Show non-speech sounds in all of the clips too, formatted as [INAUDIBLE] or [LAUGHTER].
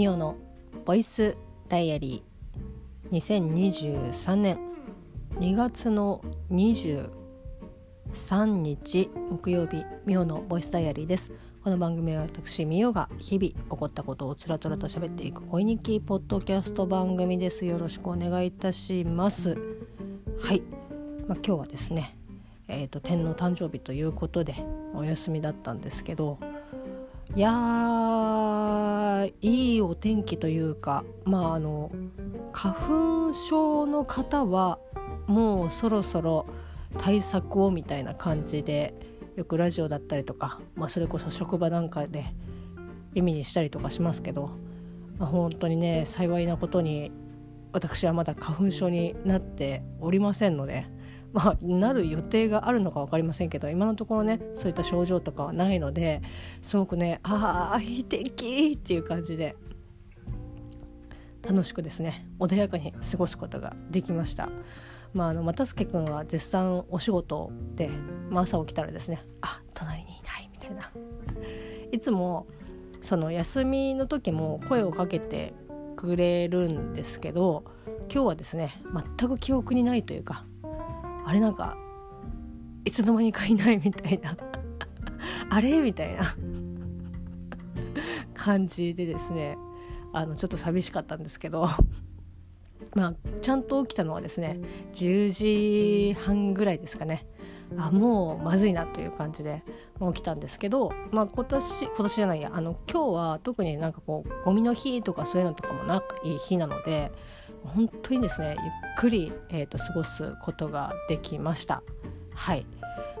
ミオのボイスダイアリー。2023年。2月の23日木曜日ミオのボイスダイアリーです。この番組は私ミオが日々起こったことをつらつらと喋っていく恋日記ポッドキャスト番組です。よろしくお願いいたします。はい、まあ、今日はですねえーと天皇誕生日ということでお休みだったんですけどいやいいお天気というかまああの花粉症の方はもうそろそろ対策をみたいな感じでよくラジオだったりとか、まあ、それこそ職場なんかで耳にしたりとかしますけど、まあ、本当にね幸いなことに私はまだ花粉症になっておりませんので。まあ、なる予定があるのか分かりませんけど今のところねそういった症状とかはないのですごくねああいい天気っていう感じで楽しくですね穏やかに過ごすことができました。まあ、あの又助君は絶賛お仕事で、まあ、朝起きたらですねあ隣にいないみたいないつもその休みの時も声をかけてくれるんですけど今日はですね全く記憶にないというかあれなんかいつの間にかいないみたいな。[LAUGHS] あれみたいな。感じでですね。あのちょっと寂しかったんですけど。まあちゃんと起きたのはですね10時半ぐらいですかね。あもうまずいなという感じで起きたんですけど、まあ、今年今年じゃないや。あの今日は特になんかこうゴミの日とかそういうのとかもない日なので本当にですねゆっくり、えーと、過ごすことができました。はい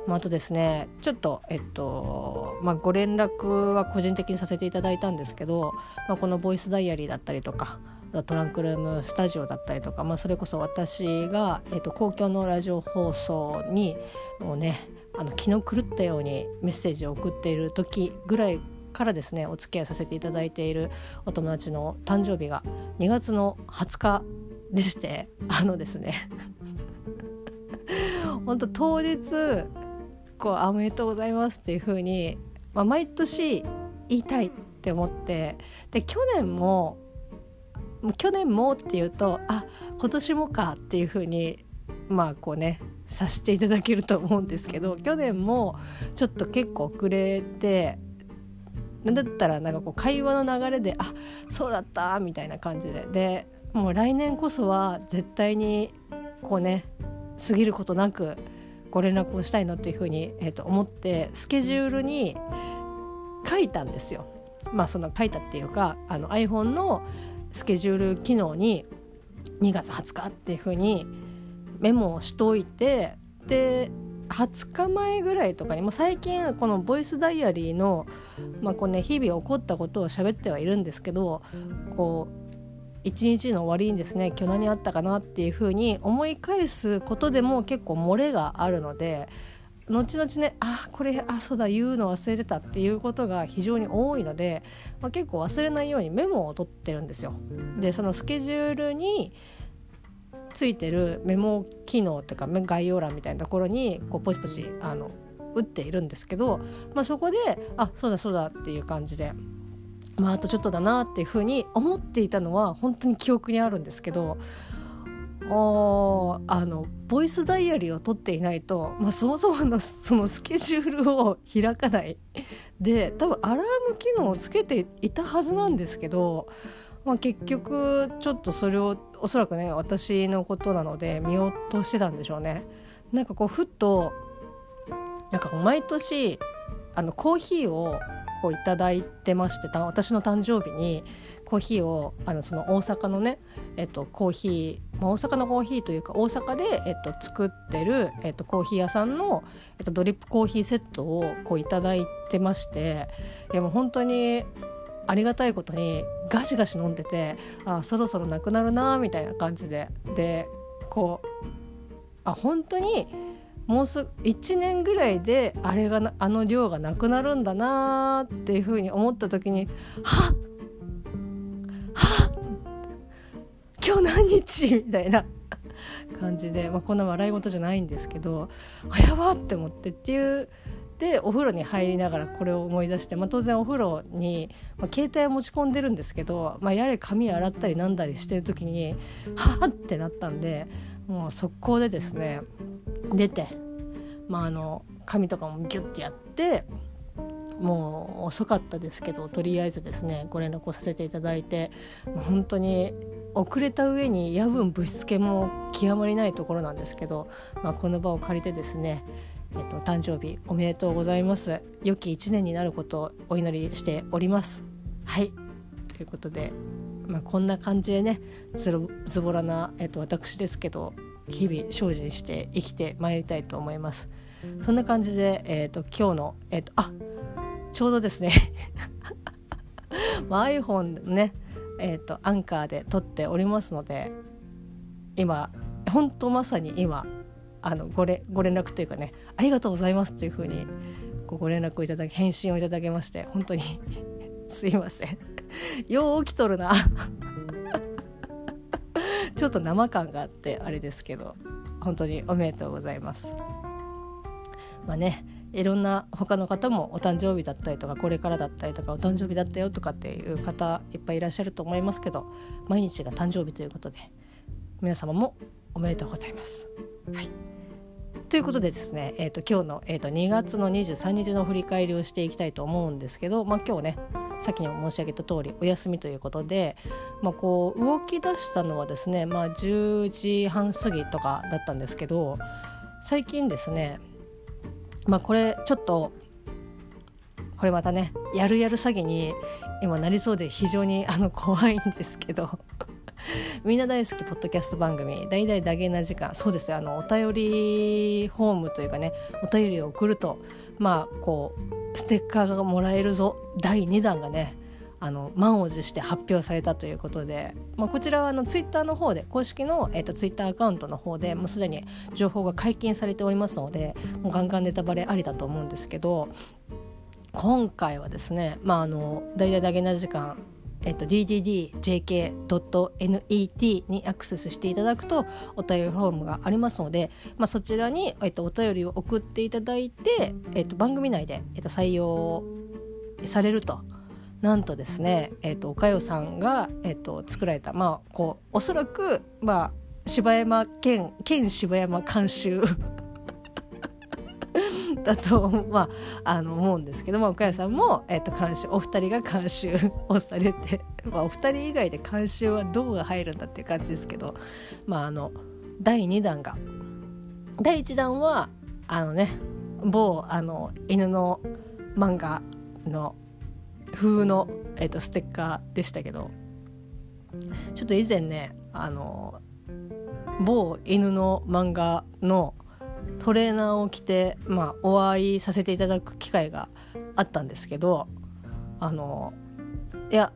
まあ、あとですねちょっと、えっとまあ、ご連絡は個人的にさせていただいたんですけど、まあ、このボイスダイアリーだったりとかトランクルームスタジオだったりとか、まあ、それこそ私が、えっと、公共のラジオ放送にもうねあの気の狂ったようにメッセージを送っている時ぐらいからですねお付き合いさせていただいているお友達の誕生日が2月の20日でして [LAUGHS] あのですね [LAUGHS] 本当当日こう「おめでとうございます」っていう風に、まあ、毎年言いたいって思ってで去年も去年もっていうとあ今年もかっていう風にまあこうねさしていただけると思うんですけど去年もちょっと結構遅れてなんだったらなんかこう会話の流れで「あそうだった」みたいな感じででもう来年こそは絶対にこうね過ぎることなくご連絡をしたいなというふうに、えー、と思ってスケジュールに書いたんですよ。まあその書いたっていうかあの iPhone のスケジュール機能に2月20日っていうふうにメモをしといてで20日前ぐらいとかにも最近このボイスダイアリーの、まあこうね、日々起こったことを喋ってはいるんですけどこう一日の終わりにですね今日何あったかなっていうふうに思い返すことでも結構漏れがあるので後々ねあこれあそうだ言うの忘れてたっていうことが非常に多いので、まあ、結構忘れないようにメモを取ってるんですよ。でそのスケジュールについてるメモ機能というか概要欄みたいなところにこうポチポチあの打っているんですけど、まあ、そこであそうだそうだっていう感じで。まあ、あとちょっとだなっていうふうに思っていたのは本当に記憶にあるんですけどおあのボイスダイアリーを取っていないと、まあ、そもそものそのスケジュールを開かないで多分アラーム機能をつけていたはずなんですけどまあ、結局ちょっとそれをおそらくね私のことなので見落としてたんでしょうね。なんかこうふっとなんか毎年あのコーヒーをこういただいてまして私の誕生日にコーヒーをあのその大阪のね、えっと、コーヒー、まあ、大阪のコーヒーというか大阪で、えっと、作ってる、えっと、コーヒー屋さんの、えっと、ドリップコーヒーセットをこういただいてましていやもう本当にありがたいことにガシガシ飲んでてあそろそろなくなるなみたいな感じで。でこうあ本当にもうすぐ1年ぐらいであれがあの量がなくなるんだなっていうふうに思った時にはっはっ今日何日みたいな [LAUGHS] 感じで、まあ、こんな笑い事じゃないんですけどあやばって思ってっていうでお風呂に入りながらこれを思い出して、まあ、当然お風呂に、まあ、携帯を持ち込んでるんですけど、まあ、やれ髪洗ったりなんだりしてる時にはっってなったんでもう速攻でですね出て、まあ、あの髪とかもギュッてやってもう遅かったですけどとりあえずですねご連絡をさせていただいて本当に遅れた上に夜分ぶしつけも極まりないところなんですけど、まあ、この場を借りてですねえっと、誕生日おめでとうございます。良き一年になることをお祈りしております。はい。ということで、まあ、こんな感じでねずずぼらな、えっと、私ですけど日々精進して生きてまいりたいと思います。そんな感じで、えっと、今日の、えっと、あちょうどですね。[LAUGHS] iPhone ねえーと、アンカーで撮っておりますので今本当まさに今あのごれご連絡というかねありがとうございますというふうにご連絡をいただき返信をいただけまして本当に [LAUGHS] すいません。[LAUGHS] よう起きとるな。[LAUGHS] ちょっと生感があってあれですけど本当におめでとうございます。まあねいろんな他の方もお誕生日だったりとかこれからだったりとかお誕生日だったよとかっていう方いっぱいいらっしゃると思いますけど毎日が誕生日ということで皆様もおめでとうございます。はい。ということでですね、えーと、今日の、えーと、2月の23日の振り返りをしていきたいと思うんですけど、まあ、今日ねさっきにも申し上げた通りお休みということで、まあ、こう動き出したのはですね、まあ、10時半過ぎとかだったんですけど最近ですねまあこれちょっとこれまたねやるやる詐欺に今なりそうで非常にあの怖いんですけど [LAUGHS] みんな大好きポッドキャスト番組「大々だげな時間」そうですあのお便りフォームというかねお便りを送るとまあこうステッカーがもらえるぞ。第2弾がねあの満を持して発表されたということで、まあ、こちらはあのツイッターの方で公式の、えーと、ツイッターアカウントの方でもうすでに情報が解禁されておりますのでもうガンガンネタバレありだと思うんですけど今回はですねまああの大々だけな時間えっと、ddjk.net にアクセスしていただくとお便りフォームがありますので、まあ、そちらに、えっと、お便りを送っていただいて、えっと、番組内で、えっと、採用されると。なんとですね、えーと、おかよさんが、えーと、作られたまあこうおそらく、まあ、柴山県県柴山監修だと、まあ、あの思うんですけども岡谷さんも、えーと、監修お二人が監修をされて、まあ、お二人以外で監修はどうが入るんだっていう感じですけど、まあ、あの第2弾が。第1弾はあのね某あの犬の漫画の風の、えーと、ステッカーでしたけどちょっと以前ねあの某犬の漫画のトレーナーを着て、まあ、お会いさせていただく機会があったんですけどあのいや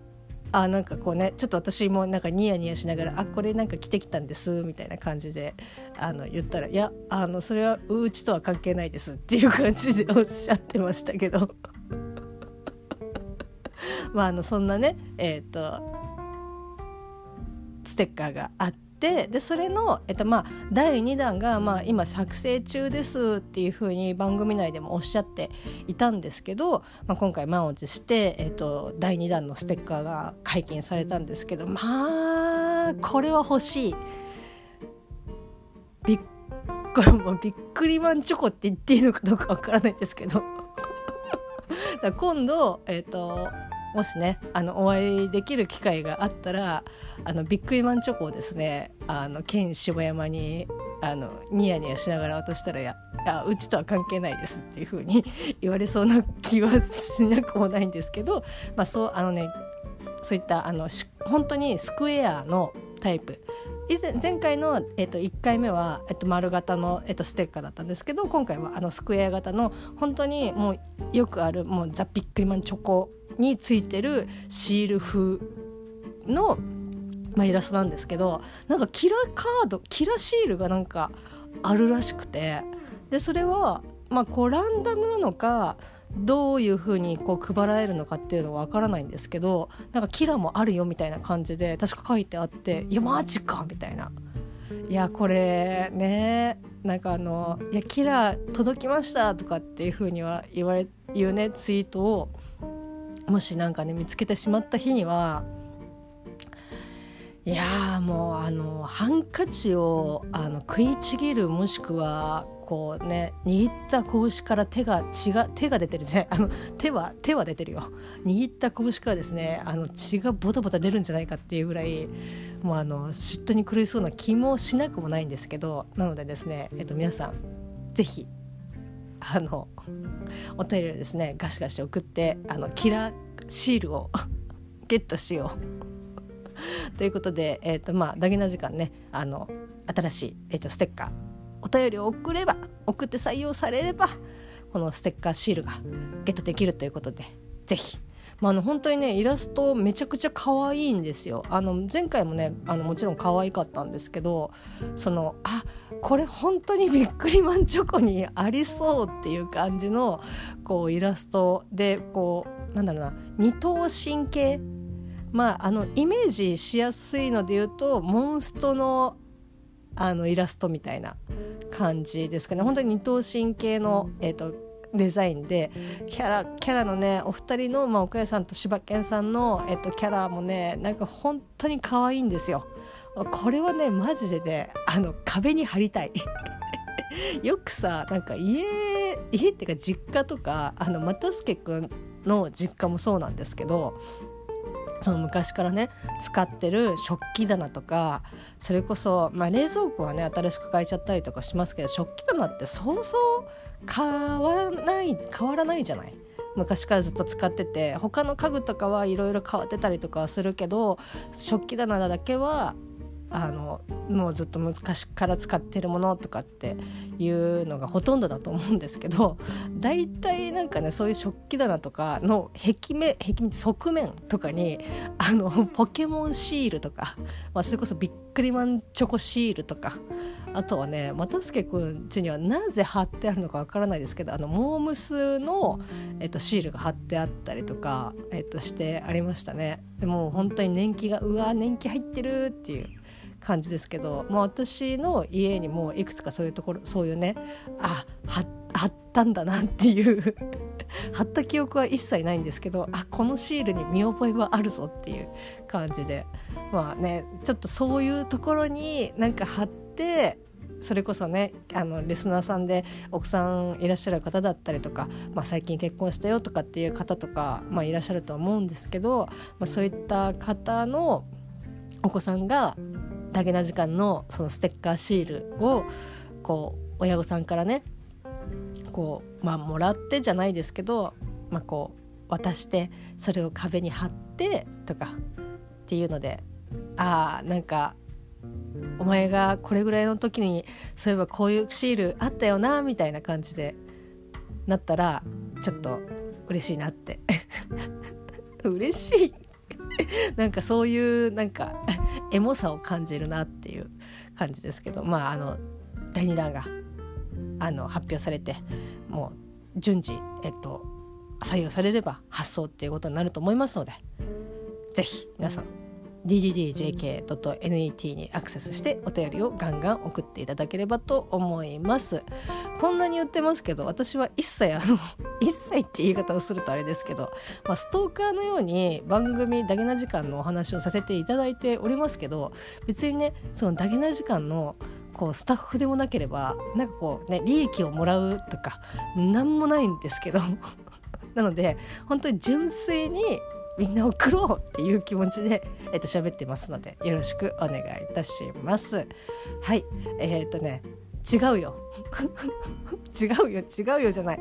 あなんかこうねちょっと私もなんかニヤニヤしながら「あこれなんか着てきたんです」みたいな感じであの言ったら「いやあのそれはうちとは関係ないです」っていう感じでおっしゃってましたけど。[LAUGHS] まあ、あのそんなね、えーと、ステッカーがあってでそれの、えっとまあ、第2弾が、まあ、今作成中ですっていうふうに番組内でもおっしゃっていたんですけど、まあ、今回満を持して、えっと、第2弾のステッカーが解禁されたんですけどまあこれは欲しい。びっこれもビックリマンチョコって言っていいのかどうかわからないんですけど [LAUGHS] 今度、えーともしねあのお会いできる機会があったらあのビッグイマンチョコをですねあの県芝山にあのニヤニヤしながら渡したらやあ「うちとは関係ないです」っていう風に [LAUGHS] 言われそうな気はしなくもないんですけど、まあ、そうあのねそういったあの本当にスクエアのタイプ。以前前回の、えっと、1回目は、えっと、丸型の、えっと、ステッカーだったんですけど今回はあのスクエア型の本当にもうよくあるもうザ・ビックリマンチョコについてるシール風の、まあ、イラストなんですけどなんかキラカードキラシールがなんかあるらしくてでそれは、まあ、こうランダムなのかどういうふうにこう配られるのかっていうのはわからないんですけどなんかキラもあるよみたいな感じで確か書いてあって「いやマジか!」みたいな。いやこれねなんかあの「いやキラ届きました」とかっていうふうには言われ言うねツイートをもしなんかね見つけてしまった日にはいやもうあのハンカチをあの食いちぎるもしくはこうね握った拳から手が血が手が出てるね [LAUGHS] あの手は手は出てるよ。握った拳からですねあの血がボタボタ出るんじゃないかっていうぐらいもうあの嫉妬に苦しそうな気もしなくもないんですけどなのでですね、えっと、皆さん是非あのお便りをですねガシガシ送ってあのキラーシールを [LAUGHS] ゲットしよう。[LAUGHS] ということで、えーとまあ、ダゲな時間ねあの新しい、えーとステッカーお便りを送れば送って採用されればこのステッカーシールがゲットできるということで是非まあ、あの本当にねイラストめちゃくちゃ可愛いんですよ。あの前回もねあのもちろん可愛かったんですけどそのあこれ本当にビックリマンチョコにありそうっていう感じのこうイラストでこうなんだろうな二頭身系まああのイメージしやすいので言うとモンストのあのイラストみたいな感じですかね。本当に二頭身系の、えーと、デザインでキャラキャラのねお二人の、まあ、岡谷さんと柴犬さんの、えーと、キャラもねなんか本当に可愛いんですよ。これはねマジでねあの壁に貼りたい [LAUGHS] よくさなんか家家っていうか実家とかあの又助君の実家もそうなんですけどその昔からね使ってる食器棚とかそれこそ、まあ、冷蔵庫はね新しく変えちゃったりとかしますけど食器棚ってそうそう変わない変わらないじゃない？昔からずっと使ってて他の家具とかはいろいろ変わってたりとかはするけど食器棚だけはあのもうずっと昔から使ってるものとかっていうのがほとんどだと思うんですけど [LAUGHS] 大体なんかねそういう食器棚とかの壁面壁面側面とかにあのポケモンシールとか、まあ、それこそビックリマンチョコシールとかあとはね又助君家にはなぜ貼ってあるのかわからないですけどあのモームスの、えっと、シールが貼ってあったりとか、えっと、してありましたね。でも本当に年季がうわ年季入ってるっていう感じですけどもう私の家にもいくつかそういうところそういうねあ貼ったんだなっていう [LAUGHS] 貼った記憶は一切ないんですけどあこのシールに見覚えはあるぞっていう感じでまあねちょっとそういうところになんか貼ってそれこそねあのリスナーさんで奥さんいらっしゃる方だったりとか、まあ、最近結婚したよとかっていう方とか、まあ、いらっしゃると思うんですけど、まあ、そういった方のお子さんがダゲな時間のそのステッカーシールをこう親御さんからねこうまあもらってじゃないですけど、まあ、こう渡してそれを壁に貼ってとかっていうのでああなんかお前がこれぐらいの時にそういえばこういうシールあったよなみたいな感じでなったらちょっと嬉しいなって。[LAUGHS] 嬉しい。[LAUGHS] なんかそういうなんか [LAUGHS] エモさを感じるなっていう感じですけどまああの第2弾があの発表されてもう順次、えっと、採用されれば発送っていうことになると思いますので是非皆さん ddjk.net にアクセスしてお便りをガンガン送っていただければと思います。こんなに言ってますけど私は一切あの [LAUGHS] 一切って言い方をするとあれですけど、まあ、ストーカーのように番組ダゲな時間のお話をさせていただいておりますけど別にねそのダゲな時間のこうスタッフでもなければなんかこうね利益をもらうとか何もないんですけど。[LAUGHS] なので本当に純粋にみんな送ろうっていう気持ちで、えっと喋ってますのでよろしくお願いいたします。はい。えー、っとね違うよ。[LAUGHS] 違うよ。違うよじゃない。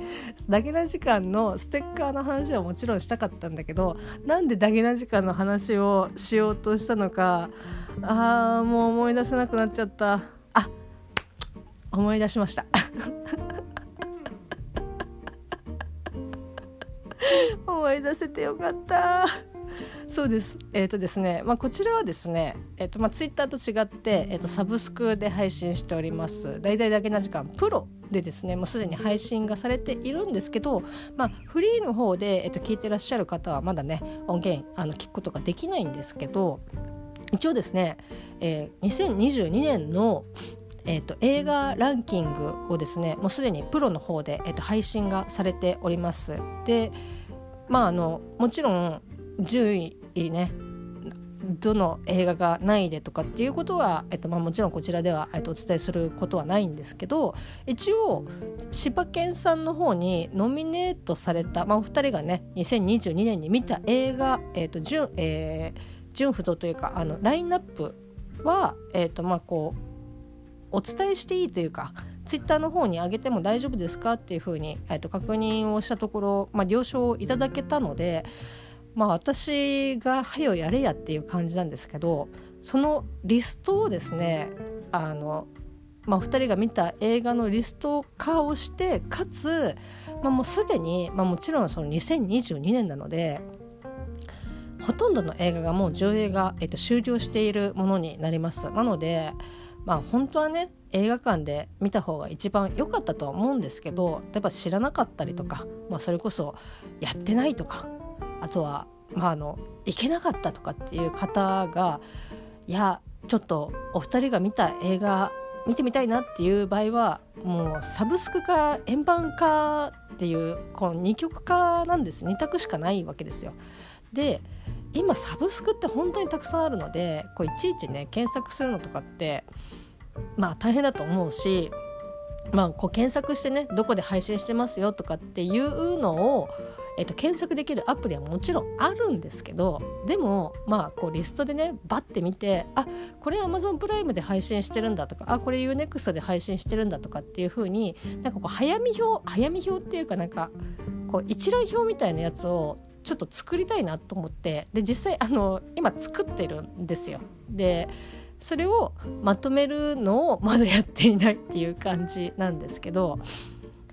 ダゲな時間のステッカーの話はもちろんしたかったんだけどなんでダゲな時間の話をしようとしたのかあーもう思い出せなくなっちゃった。あ思い出しました。[LAUGHS] 思い出せてよかった。そうです。えっ、ー、とですね、まあ、こちらはですね、えーとまあ、ツイッターと違って、えーと、サブスクで配信しております。大々だけな時間プロでですねもうすでに配信がされているんですけど、まあ、フリーの方で、えーと、聞いてらっしゃる方はまだね音源あの聞くことができないんですけど一応ですね、えー、2022年のえーと、映画ランキングをですねもうすでにプロの方で、えーと、配信がされております。でまああのもちろん10位ねどの映画が何位でとかっていうことは、えっとまあ、もちろんこちらでは、えっと、お伝えすることはないんですけど一応柴犬さんの方にノミネートされた、まあ、お二人がね2022年に見た映画「えっと順えー、順不動」というかあのラインナップは、えっとまあ、こうお伝えしていいというかツイッターの方に上げても大丈夫ですかっていうふうに、えっと、確認をしたところ、まあ、了承をいただけたのでまあ私が「はよやれや」っていう感じなんですけどそのリストをですねあの、まあ、2人が見た映画のリスト化をしてかつ、まあ、もうすでに、まあ、もちろんその2022年なのでほとんどの映画がもう上映が、えっと、終了しているものになります。なのでまあ本当はね映画館で見た方が一番良かったとは思うんですけど例えば知らなかったりとか、まあ、それこそやってないとかあとは、まあ、あの行けなかったとかっていう方がいやちょっとお二人が見た映画見てみたいなっていう場合はもうサブスクか円盤かっていうこの2極化なんです2択しかないわけですよ。で今サブスクって本当にたくさんあるのでこういちいちね検索するのとかってまあ大変だと思うしまあこう検索してねどこで配信してますよとかっていうのをえっと、検索できるアプリはもちろんあるんですけどでもまあこうリストでねバッて見てあこれ Amazon プライムで配信してるんだとかあこれ UNEXT で配信してるんだとかっていう風になんかこう早見表早見表っていうかなんかこう一覧表みたいなやつをちょっと作りたいなと思ってで実際あの今作ってるんですよ。でそれをまとめるのをまだやっていないっていう感じなんですけど、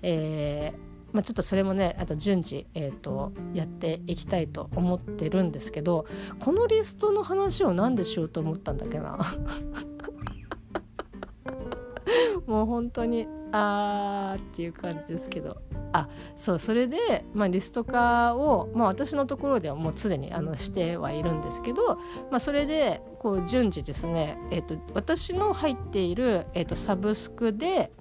えーまあ、ちょっとそれもねあと順次、えーと、やっていきたいと思ってるんですけどこのリストの話を何でしようと思ったんだっけな [LAUGHS] もう本当にあーっていう感じですけどあそうそれで、まあ、リスト化を、まあ、私のところではもうすでにあのしてはいるんですけど、まあ、それでこう順次ですね、えーと、私の入っている、えーとサブスクで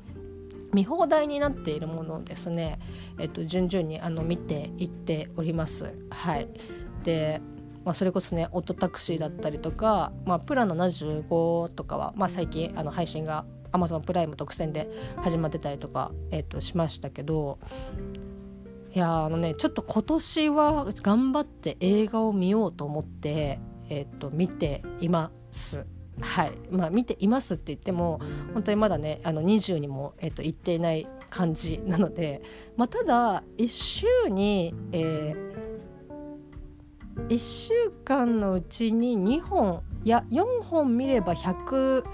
見放題になっているものをですね、えっと、順々にあの見ていっております。はい、でまあ、それこそねオットタクシーだったりとか、まあ、プラン75とかは、まあ、最近あの配信が Amazon プライム特選で始まってたりとか、えー、としましたけどいやあのねちょっと今年は頑張って映画を見ようと思って、えー、と見ています。はいまあ、見ていますって言っても本当にまだねあの20にも、えー、と行っていない感じなので、まあ、ただ1週に、えー、1週間のうちに2本いや4本見れば100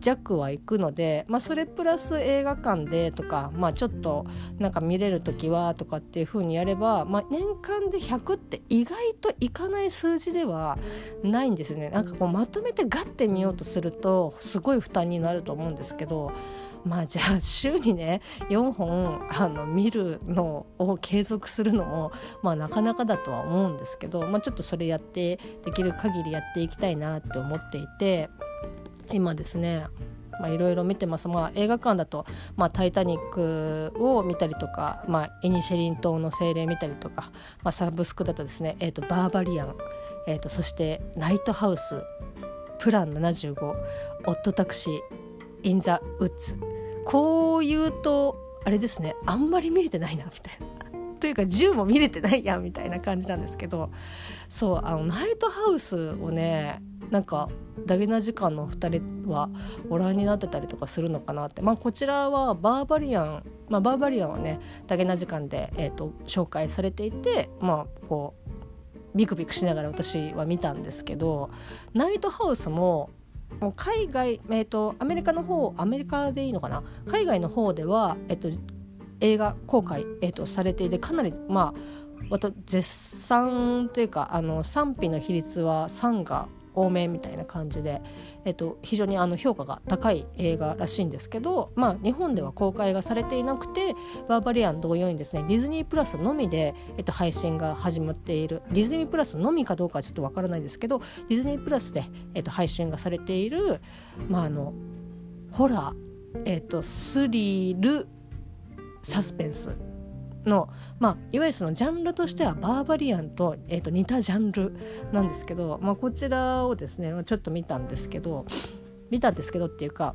弱は行くので、まあ、それプラス映画館でとか、まあ、ちょっとなんか見れる時はとかっていう風にやれば、まあ、年間で100って意外といかない数字ではないんですねなんかこうまとめてガッて見ようとするとすごい負担になると思うんですけどまあじゃあ週にね4本あの見るのを継続するのも、まあ、なかなかだとは思うんですけど、まあ、ちょっとそれやってできる限りやっていきたいなって思っていて。今ですねいろいろ見てます、まあ、映画館だと「まあ、タイタニック」を見たりとか、まあ、エニシェリン島の精霊見たりとか、まあ、サブスクだとですね、えーと、バーバリアン、えーと、そして「ナイトハウス」「プラン75」「オットタクシー」「イン・ザ・ウッズ」こう言うとあれですねあんまり見れてないなみたいな。というか10も見れてないやんみたいな感じなんですけど。そうあのナイトハウスをねなんかダゲな時間の2人はご覧になってたりとかするのかなって、まあ、こちらはバーバリアン、まあ、バーバリアンはねダゲな時間で、えーと、紹介されていてまあこうビクビクしながら私は見たんですけどナイトハウスももう海外、えーと、アメリカの方アメリカでいいのかな？海外の方では、えーと、映画公開、えーとされていてかなりまあ絶賛というかあの賛否の比率は3が多めみたいな感じで、えっと、非常にあの評価が高い映画らしいんですけど、まあ、日本では公開がされていなくてバーバリアン同様にですねディズニープラスのみで、えっと、配信が始まっている。ディズニープラスのみかどうかはちょっとわからないですけどディズニープラスで、えっと、配信がされている、まあ、あのホラー、えっと、スリルサスペンスの、まあ、いわゆるそのジャンルとしてはバーバリアンと,、えー、と似たジャンルなんですけど、まあ、こちらをですねちょっと見たんですけど見たんですけどっていうか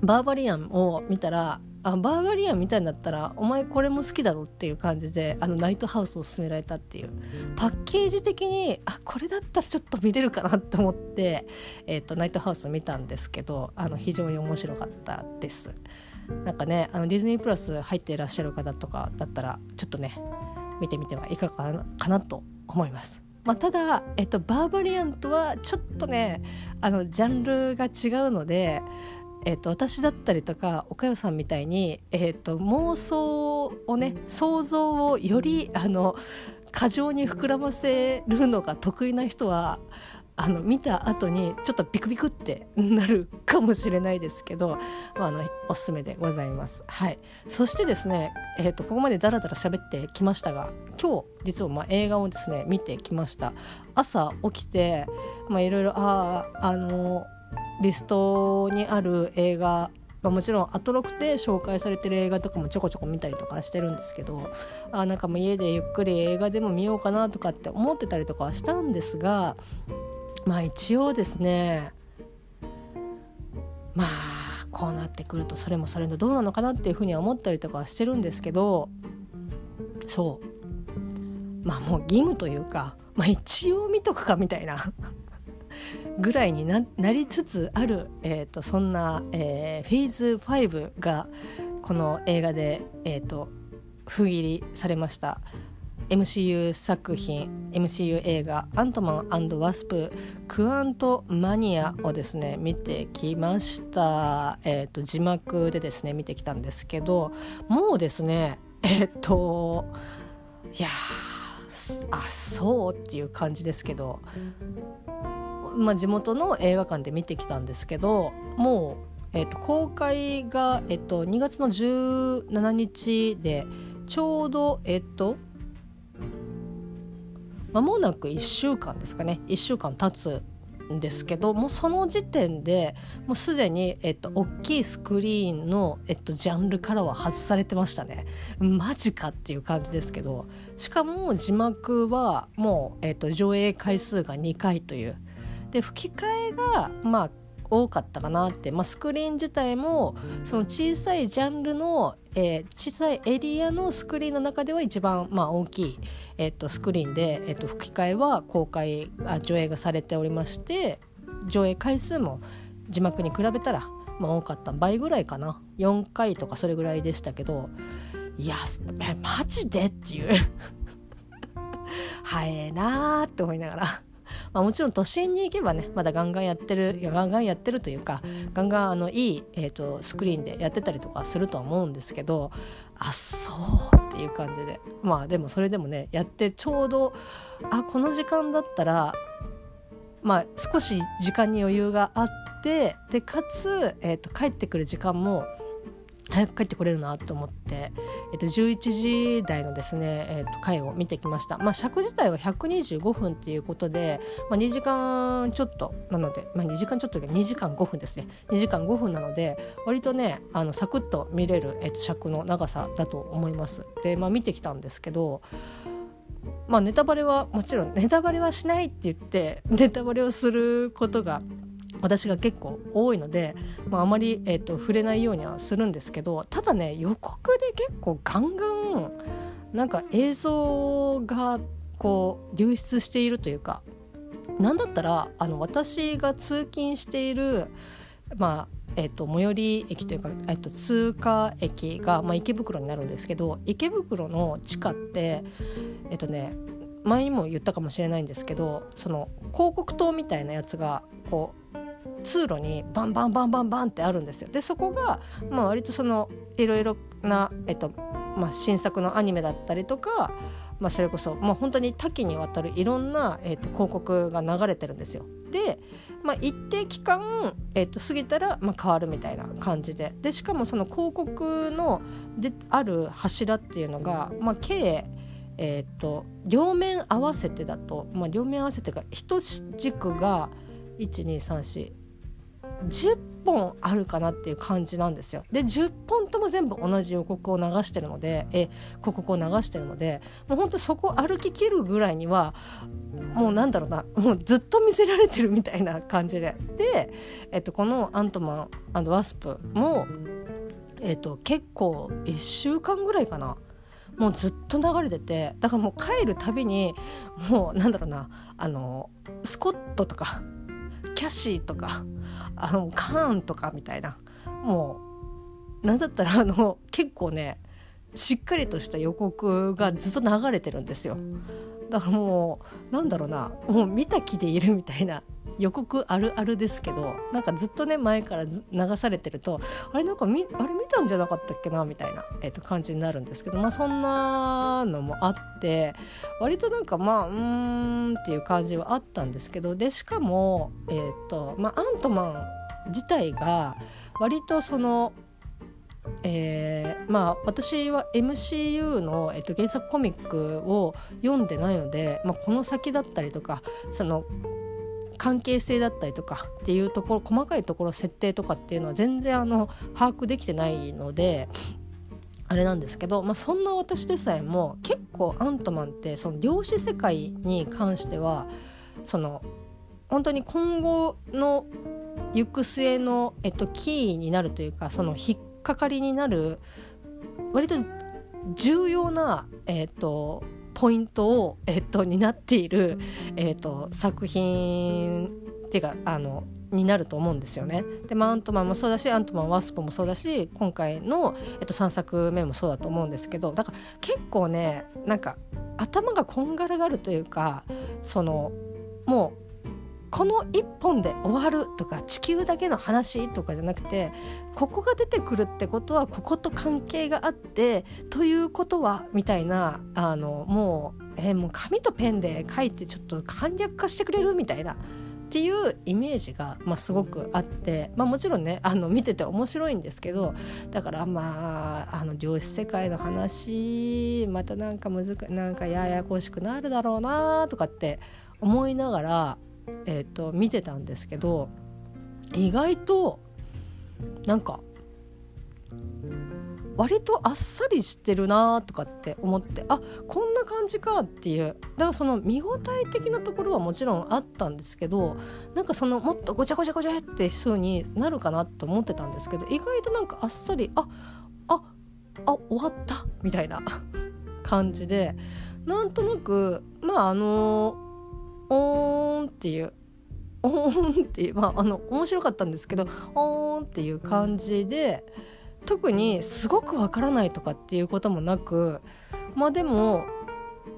バーバリアンを見たらあバーバリアンみたいになったらお前これも好きだろっていう感じであのナイトハウスを勧められたっていうパッケージ的にあこれだったらちょっと見れるかなって思って、えーと、ナイトハウスを見たんですけどあの非常に面白かったです。なんかねあのディズニープラス入ってらっしゃる方とかだったらちょっとね見てみてはいかがかなと思います。まあ、ただ、えっと、バーバリアンとはちょっとねあのジャンルが違うので、えっと、私だったりとかおかよさんみたいに、えっと、妄想をね想像をよりあの過剰に膨らませるのが得意な人はあの見た後にちょっとビクビクってなるかもしれないですけど、まあ、あのおすすめでございます。はい、そしてですね、えーと、ここまでダラダラ喋ってきましたが今日実はま映画をですね見てきました。朝起きて、いろいろああのリストにある映画まあ、もちろんアトロクで紹介されてる映画とかもちょこちょこ見たりとかしてるんですけどあなんかもう家でゆっくり映画でも見ようかなとかって思ってたりとかはしたんですがまあ一応ですねまあこうなってくるとそれもそれのどうなのかなっていうふうには思ったりとかはしてるんですけどそうまあもう義務というか、まあ、一応見とくかみたいな [LAUGHS] ぐらいになりつつある、えーと、そんな、えー、フェーズ5がこの映画で、えーと、封切りされました。MCU 作品 MCU 映画「アントマンワスプ・クアントマニア」をですね見てきました、えーと、字幕でですね見てきたんですけどもうですねえっ、ー、といやあそうっていう感じですけど、まあ、地元の映画館で見てきたんですけどもう、えーと、公開が、えーと、2月の17日でちょうどえっ、ー、と間もなく1週間ですかね。1週間経つんですけどもうその時点でもうすでに、えっと、大きいスクリーンの、えっと、ジャンルからは外されてましたね。マジかっていう感じですけど。しかも字幕はもう、えっと、上映回数が2回という。で吹き替えがまあ多かったかなって、まあ、スクリーン自体もその小さいジャンルの、えー、小さいエリアのスクリーンの中では一番、まあ、大きい、えー、とスクリーンで、えー、と吹き替えは公開あ上映がされておりまして上映回数も字幕に比べたら、まあ、多かった。倍ぐらいかな。4回とかそれぐらいでしたけどいやマジでっていう。[LAUGHS] 早えなーって思いながら。まあ、もちろん都心に行けばねまだガンガンやってるいやガンガンやってるというかガンガンあのいい、えーと、スクリーンでやってたりとかするとは思うんですけどあそうっていう感じで。まあでもそれでもねやってちょうどあこの時間だったらまあ少し時間に余裕があってでかつ、えーと帰ってくる時間も早く帰ってこれるなと思って、えっと、11時台のですね、えっと、回を見てきました、まあ、尺自体は125分っていうことで、まあ、2時間ちょっとなので、まあ、2時間ちょっとで2時間5分ですね。2時間5分なので割とねあのサクッと見れる、えっと、尺の長さだと思います。で、まあ、見てきたんですけどまあネタバレはもちろんネタバレはしないって言ってネタバレをすることが私が結構多いので、まあ、あまり、えーと、触れないようにはするんですけどただね予告で結構ガンガンなんか映像がこう流出しているというか何だったらあの私が通勤しているまあえと、最寄り駅というか、えーと、通過駅が、まあ、池袋になるんですけど池袋の地下ってえっ、ー、とね前にも言ったかもしれないんですけどその広告塔みたいなやつがこう通路にバンバンバンバンバンってあるんですよ。でそこが、まあ、割とそのいろいろな、えっとまあ、新作のアニメだったりとか、まあ、それこそもう本当に多岐にわたるいろんな、えっと、広告が流れてるんですよ。で、まあ、一定期間、えー、と過ぎたら、まあ、変わるみたいな感じででしかもその広告のである柱っていうのが、まあ、計えーと、両面合わせてだと、まあ、両面合わせてが一軸が1234 10本あるかなっていう感じなんですよ。で10本とも全部同じ予告を流してるのでえ広告を流してるのでもうほんとそこ歩ききるぐらいにはもうなんだろうなもうずっと見せられてるみたいな感じでで、えっと、この「アントマンワスプも」えっと、結構1週間ぐらいかなもうずっと流れててだからもう帰るたびにもうなんだろうなあのスコットとかキャシーとかあのカーンとかみたいな。もうなんだったらあの結構ねしっかりとした予告がずっと流れてるんですよ。だからもうなんだろうなもう見た気でいるみたいな。予告あるあるですけどなんかずっとね前から流されてるとあれなんかあれ見たんじゃなかったっけなみたいな、えー、と感じになるんですけどまあそんなのもあって割となんかまあうーんっていう感じはあったんですけどでしかも、えーとまあ、アントマン自体が割とそのえー、まあ私は MCU の、えっと、原作コミックを読んでないので、まあ、この先だったりとかその関係性だったりとかっていうところ細かいところ設定とかっていうのは全然あの把握できてないのであれなんですけど、まあ、そんな私でさえも結構アントマンってその量子世界に関してはその本当に今後の行く末の、えっと、キーになるというかその引っかかりになる割と重要な、えっと、ポイントを、えっと、担っている、えっと、作品っていうかあのになると思うんですよね。で、まあ、アントマンもそうだしアントマンワスプもそうだし今回の、えっと、3作目もそうだと思うんですけどだから結構ねなんか頭がこんがらがるというかそのもうこの1本で終わるとか地球だけの話とかじゃなくてここが出てくるってことはここと関係があってということはみたいなあのもう,、えー、もう紙とペンで書いてちょっと簡略化してくれるみたいな。っていうイメージが、まあ、すごくあって、まあ、もちろんねあの見てて面白いんですけどだからまああの量子世界の話またなんか難なんかややこしくなるだろうなとかって思いながらえーと、見てたんですけど意外となんか割とあっさりしてるなとかって思ってあこんな感じかっていうだからその見応え的なところはもちろんあったんですけどなんかそのもっとごちゃごちゃごちゃって風になるかなと思ってたんですけど意外となんかあっさりあああ終わったみたいな [LAUGHS] 感じでなんとなくまああのおーんっていうおーんっていう、まあ、あの面白かったんですけどおーんっていう感じで特にすごくわからないとかっていうこともなくまあでも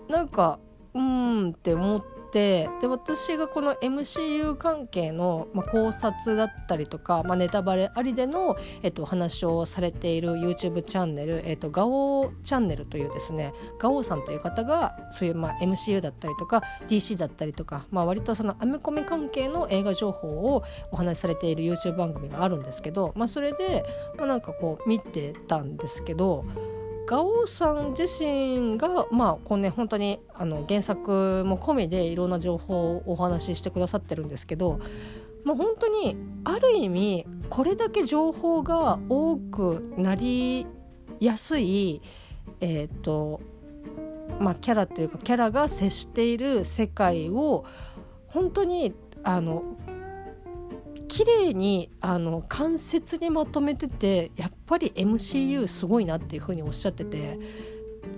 なんかうーんって思っててで私がこの MCU 関係の、まあ、考察だったりとか、まあ、ネタバレありでの、えっと、話をされている YouTube チャンネル、えっと、ガオチャンネルというですねガオさんという方がそういう、まあ、MCU だったりとか DC だったりとか、まあ、割とそのアメコミ関係の映画情報をお話しされている YouTube 番組があるんですけど、まあ、それで、まあ、なんかこう見てたんですけどガオさん自身がまあこうね本当にあの原作も込みでいろんな情報をお話ししてくださってるんですけどもう本当にある意味これだけ情報が多くなりやすいえっ、ー、とまあキャラというかキャラが接している世界を本当にあの綺麗にあに関節にまとめててやっぱり MCU すごいなっていうふうにおっしゃってて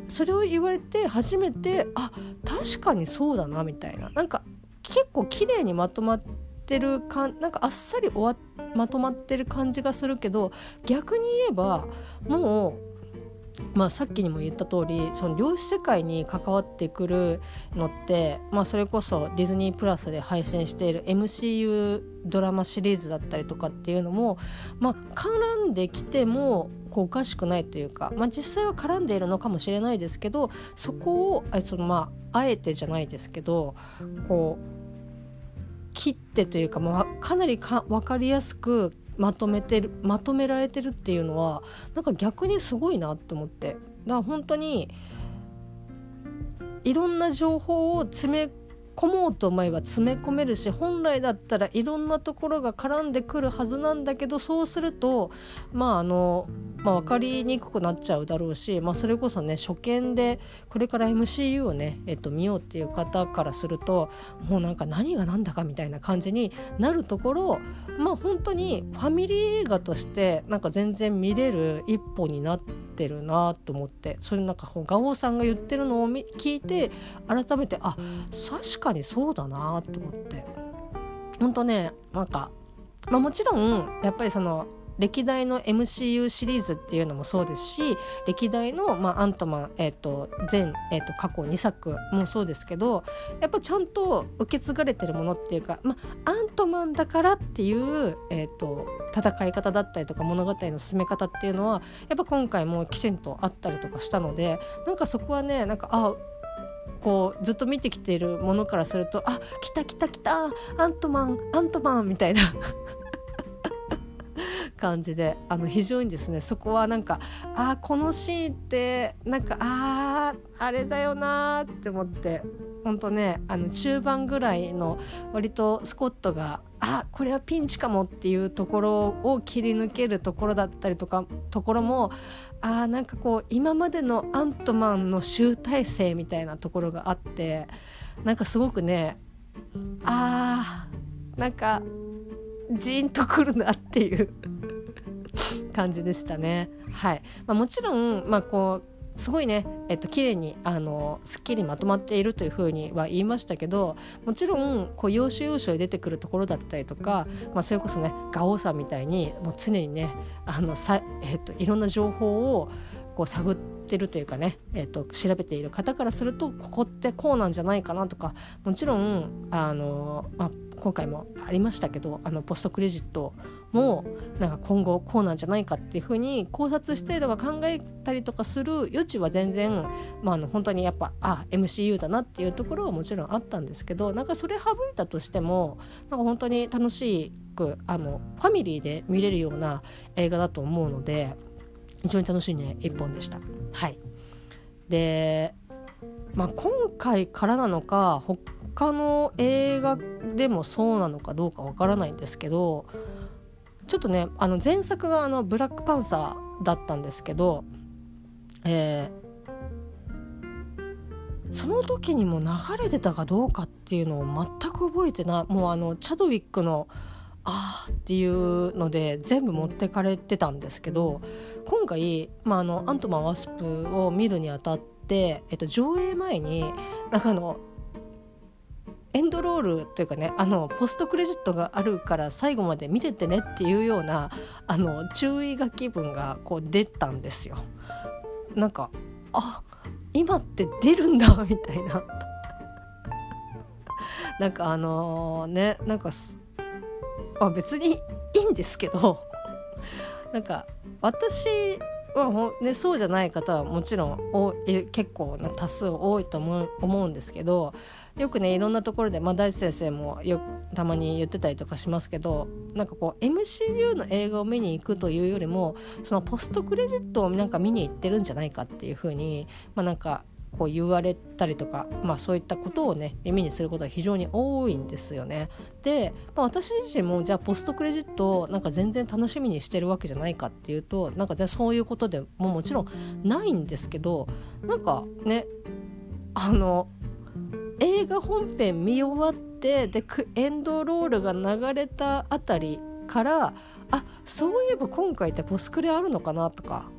それを言われて初めてあ確かにそうだなみたいな。なんか結構綺麗にまとまってるかなんかあっさり終わまとまってる感じがするけど逆に言えばもうまあ、さっきにも言った通りその量子世界に関わってくるのって、まあ、それこそディズニープラスで配信している MCU ドラマシリーズだったりとかっていうのも、まあ、絡んできてもこうおかしくないというか、まあ、実際は絡んでいるのかもしれないですけどそこをあその、まあ、あえてじゃないですけどこう切ってというか、まあ、かなりか分かりやすくまとめてるまとめられてるっていうのはなんか逆にすごいなと思って。だから本当にいろんな情報を詰め込もうと思えば詰め込めるし本来だったらいろんなところが絡んでくるはずなんだけどそうするとまああの、まあ、分かりにくくなっちゃうだろうし、まあ、それこそね初見でこれから MCU をね、えっと、見ようっていう方からするともうなんか何が何だかみたいな感じになるところまあ本当にファミリー映画としてなんか全然見れる一歩になってってるなと思ってそれなんかガオさんが言ってるのを聞いて改めてあ確かにそうだなと思って。本当ねなんか、まあ、もちろんやっぱりその歴代の MCU シリーズっていうのもそうですし歴代の、まあ、アントマン、えーと、全、えーと、過去2作もそうですけどやっぱちゃんと受け継がれてるものっていうか、まあ、アントマンだからっていう、えーと、戦い方だったりとか物語の進め方っていうのはやっぱ今回もきちんとあったりとかしたのでなんかそこはねなんかあこうずっと見てきているものからするとあ来た来た来たアントマンアントマンみたいな。[LAUGHS] 感じであの非常にですねそこはなんかあこのシーンってなんかあああれだよなって思って本当ねあの中盤ぐらいの割とスコットがあこれはピンチかもっていうところを切り抜けるところだったりとかところもあなんかこう今までのアントマンの集大成みたいなところがあってなんかすごくねあーなんかジーンとくるなっていう感じでしたね。はいまあ、もちろん、まあ、こうすごいね、えっと綺麗にあのすっきりまとまっているというふうには言いましたけどもちろんこう要所要所で出てくるところだったりとか、まあ、それこそねガオさんみたいにもう常にねあのさ、えっと、いろんな情報をこう探っててるというかね、えーと、調べている方からするとここってこうなんじゃないかなとかもちろんあの、まあ、今回もありましたけどあのポストクレジットもなんか今後こうなんじゃないかっていうふうに考察したりとか考えたりとかする余地は全然、まあ、あの本当にやっぱあ MCU だなっていうところはもちろんあったんですけどなんかそれ省いたとしてもなんか本当に楽しくあのファミリーで見れるような映画だと思うので非常に楽しいね一本でした。はいでまあ、今回からなのか他の映画でもそうなのかどうかわからないんですけどちょっとねあの前作があのブラックパンサーだったんですけど、えー、その時にも流れてたかどうかっていうのを全く覚えてないもうあのチャドウィックの「あー」っていうので全部持ってかれてたんですけど今回、まあ、あのアントマン・ワスプを見るにあたって、えっと、上映前になんかあのエンドロールというかねあのポストクレジットがあるから最後まで見ててねっていうようなあの注意書き文がこう出たんですよ。なんかあ今って出るんだみたいななんかあのー、ねなんかあ別にいいんですけど [LAUGHS] なんか私は、ね、そうじゃない方はもちろんお結構な多数多いと思うんですけどよくねいろんなところで、まあ、大地先生もよたまに言ってたりとかしますけどなんかこう MCU の映画を見に行くというよりもそのポストクレジットをなんか見に行ってるんじゃないかっていうふうに、まあ、なんかこう言われたりとか、まあ、そういったことをね耳にすることが非常に多いんですよね。で、まあ、私自身もじゃあポストクレジットなんか全然楽しみにしてるわけじゃないかっていうとなんかそういうことでももちろんないんですけどなんかねあの映画本編見終わってでエンドロールが流れたあたりからあそういえば今回ってポスクレあるのかなとか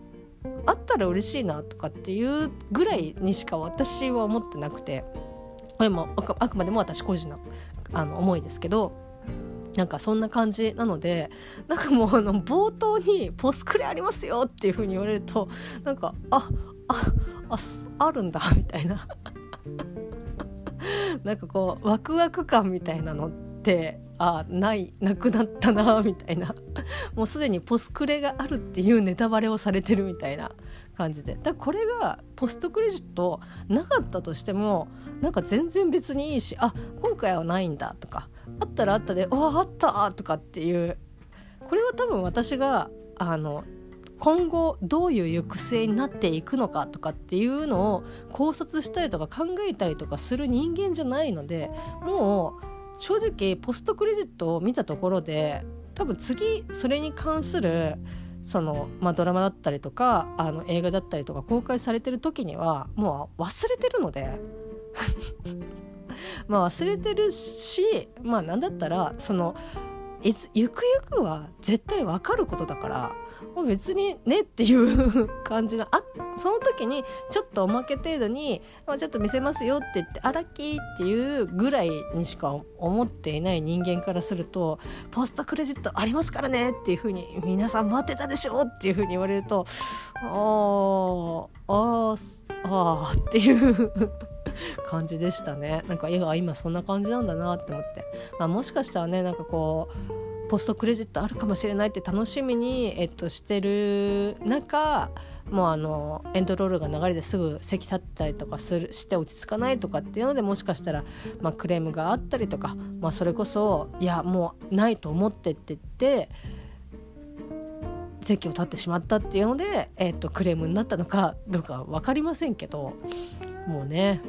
あったら嬉しいなとかっていうぐらいにしか私は思ってなくてこれもあくまでも私個人のあの思いですけどなんかそんな感じなのでなんかもうあの冒頭に「ポスクレありますよ」っていう風に言われるとなんかああああるんだみたいな。[LAUGHS] なんかこうワクワク感みたいなのっててあないなくなったなみたいなもうすでにポスクレがあるっていうネタバレをされてるみたいな感じでだからこれがポストクレジットなかったとしてもなんか全然別にいいしあ今回はないんだとかあったらあったで「わあった!」とかっていうこれは多分私があの今後どういう行く末になっていくのかとかっていうのを考察したりとか考えたりとかする人間じゃないのでもう正直ポストクレジットを見たところで多分次それに関するその、まあ、ドラマだったりとかあの映画だったりとか公開されてる時にはもう忘れてるので。[LAUGHS] まあ忘れてるしまあ何だったらそのゆくゆくは絶対わかることだからもう別にねっていう感じがあその時にちょっとおまけ程度に、まあ、ちょっと見せますよって言って「あらき」っていうぐらいにしか思っていない人間からすると「ポストクレジットありますからね」っていうふうに「皆さん待ってたでしょ」っていうふうに言われると「あーあーあー」っていう感じでしたね。なんか今そんな感じなんだなって思って、まあ、もしかしたらねなんかこうポストクレジットあるかもしれないって楽しみに、えっと、してる中もうあのエンドロールが流れですぐ席立ったりとかするして落ち着かないとかっていうのでもしかしたら、まあ、クレームがあったりとか、まあ、それこそいやもうないと思ってって言って席を立ってしまったっていうので、えー、とクレームになったのかどうか分かりませんけどもうね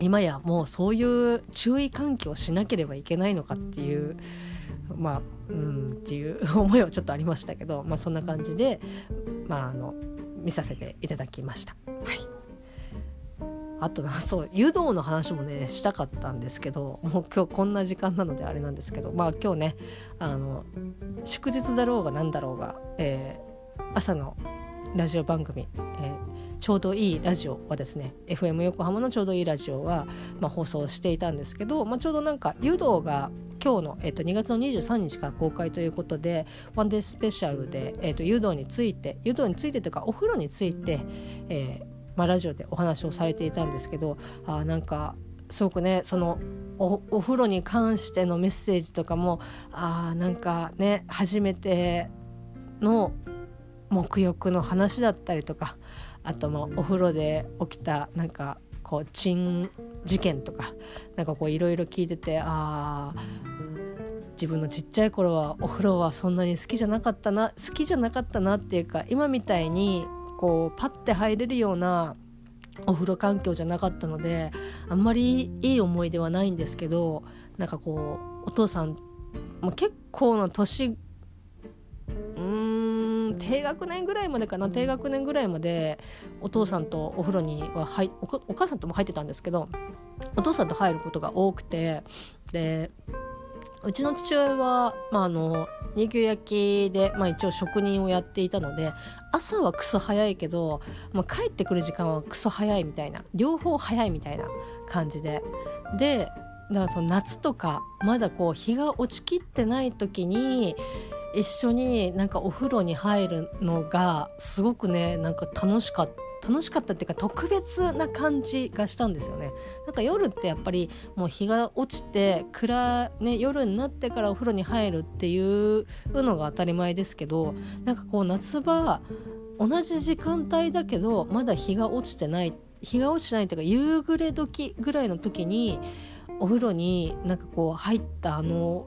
今やもうそういう注意喚起をしなければいけないのかっていうまあうんっていう思いはちょっとありましたけど、まあ、そんな感じで、まあ、あの見させていただきました。はいあとなそう湯道の話もねしたかったんですけどもう今日こんな時間なのであれなんですけどまあ今日ねあの祝日だろうが何だろうが、えー、朝のラジオ番組、えー、ちょうどいいラジオはですね FM 横浜のちょうどいいラジオは、まあ、放送していたんですけど、まあ、ちょうどなんか湯道が今日の、えー、と2月の23日から公開ということでワンデースペシャルで、えー、と湯道について湯道についてというかお風呂について、えーまあ、ラジオでお話をされていたんですけどあなんかすごくねそのお風呂に関してのメッセージとかもあなんかね初めての沐浴の話だったりとかあともお風呂で起きたなんかこう珍事件とかなんかこういろいろ聞いててあ自分のちっちゃい頃はお風呂はそんなに好きじゃなかったな好きじゃなかったなっていうか今みたいにこうパッて入れるようなお風呂環境じゃなかったのであんまりいい思い出はないんですけどなんかこうお父さん、まあ、結構な年低学年ぐらいまでかな低学年ぐらいまでお父さんとお風呂には入お母さんとも入ってたんですけどお父さんと入ることが多くてでうちの父親は、まあ、あの肉焼きで、まあ、一応職人をやっていたので朝はクソ早いけど、まあ、帰ってくる時間はクソ早いみたいな両方早いみたいな感じで。でだからその夏とかまだこう日が落ちきってない時に一緒になんかお風呂に入るのがすごくねなんか楽しかった楽しかったっていうか特別な感じがしたんですよね。なんか夜ってやっぱりもう日が落ちて暗ね夜になってからお風呂に入るっていうのが当たり前ですけどなんかこう夏場同じ時間帯だけどまだ日が落ちてない日が落ちてないというか夕暮れ時ぐらいの時にお風呂になんかこう入ったあの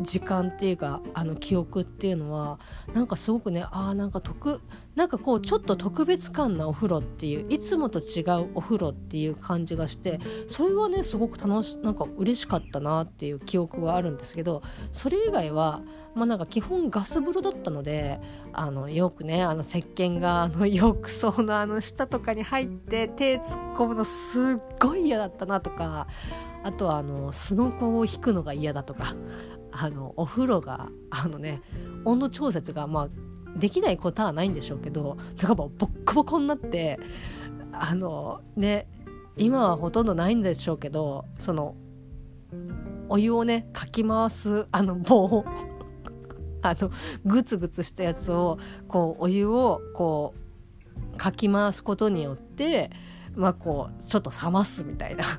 時間っていうかあの記憶っていうのはなんかすごくねあなんか特なんかこうちょっと特別感なお風呂っていういつもと違うお風呂っていう感じがしてそれはねすごく楽しなんか嬉しかったなっていう記憶があるんですけどそれ以外はまあなんか基本ガス風呂だったのであのよくねあの石鹸があの浴槽のあの下とかに入って手突っ込むのすっごい嫌だったなとかあとはあのすのこを引くのが嫌だとかあのお風呂があのね温度調節がまあできないことはないんでしょうけどなんかもうボッコボコになってあのね今はほとんどないんでしょうけどそのお湯をねかき回すあの棒 [LAUGHS] あのグツグツしたやつをこうお湯をこうかき回すことによってまあこうちょっと冷ますみたいな。[LAUGHS]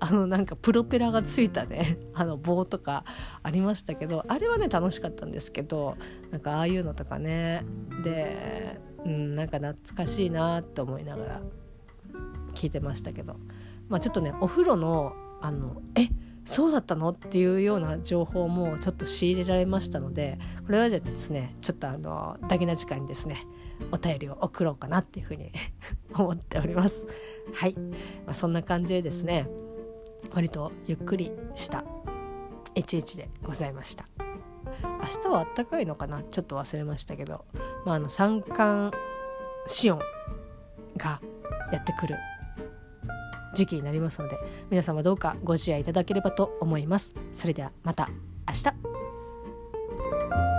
あのなんかプロペラがついたね [LAUGHS] あの棒とかありましたけどあれはね楽しかったんですけどなんかああいうのとかね。で、うん、なんか懐かしいなと思いながら聞いてましたけど、まあ、ちょっとねお風呂のあのえそうだったのっていうような情報もちょっと仕入れられましたのでこれはじゃあですねちょっとあの大事な時間にですねお便りを送ろうかなっていうふうに [LAUGHS] 思っております。はい、まあ、そんな感じでですね割とゆっくりした一日でございました。明日はあったかいのかな？ちょっと忘れましたけど、まあ、あの三寒四温がやってくる時期になりますので皆様どうかご自愛いただければと思います。それではまた明日。